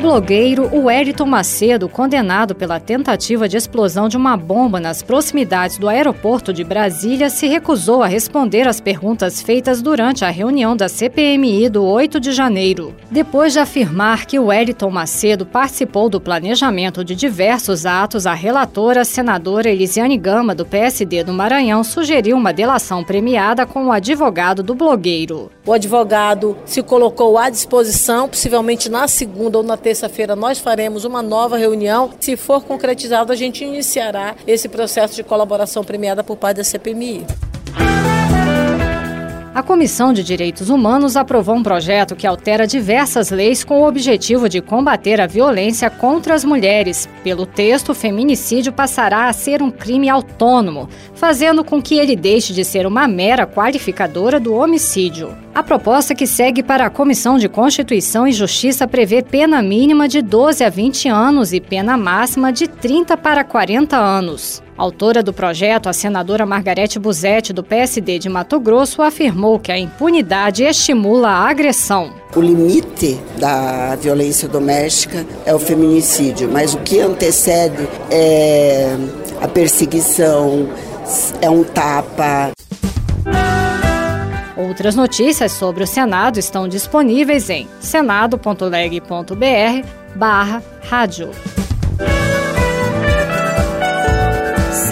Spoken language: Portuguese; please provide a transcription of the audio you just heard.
blogueiro Wellington Macedo, condenado pela tentativa de explosão de uma bomba nas proximidades do aeroporto de Brasília, se recusou a responder às perguntas feitas durante a reunião da CPMI do 8 de janeiro. Depois de afirmar que Wellington Macedo participou do planejamento de diversos atos, a relatora, senadora Elisiane Gama, do PSD do Maranhão, sugeriu uma delação premiada com o advogado do blogueiro. O advogado se colocou à disposição, possivelmente na segunda ou na terça terça-feira nós faremos uma nova reunião. Se for concretizado, a gente iniciará esse processo de colaboração premiada por parte da CPMI. A Comissão de Direitos Humanos aprovou um projeto que altera diversas leis com o objetivo de combater a violência contra as mulheres. Pelo texto, o feminicídio passará a ser um crime autônomo, fazendo com que ele deixe de ser uma mera qualificadora do homicídio. A proposta que segue para a Comissão de Constituição e Justiça prevê pena mínima de 12 a 20 anos e pena máxima de 30 para 40 anos. Autora do projeto, a senadora Margarete Buzetti, do PSD de Mato Grosso, afirmou que a impunidade estimula a agressão. O limite da violência doméstica é o feminicídio, mas o que antecede é a perseguição, é um tapa. Outras notícias sobre o Senado estão disponíveis em senado.leg.br barra rádio.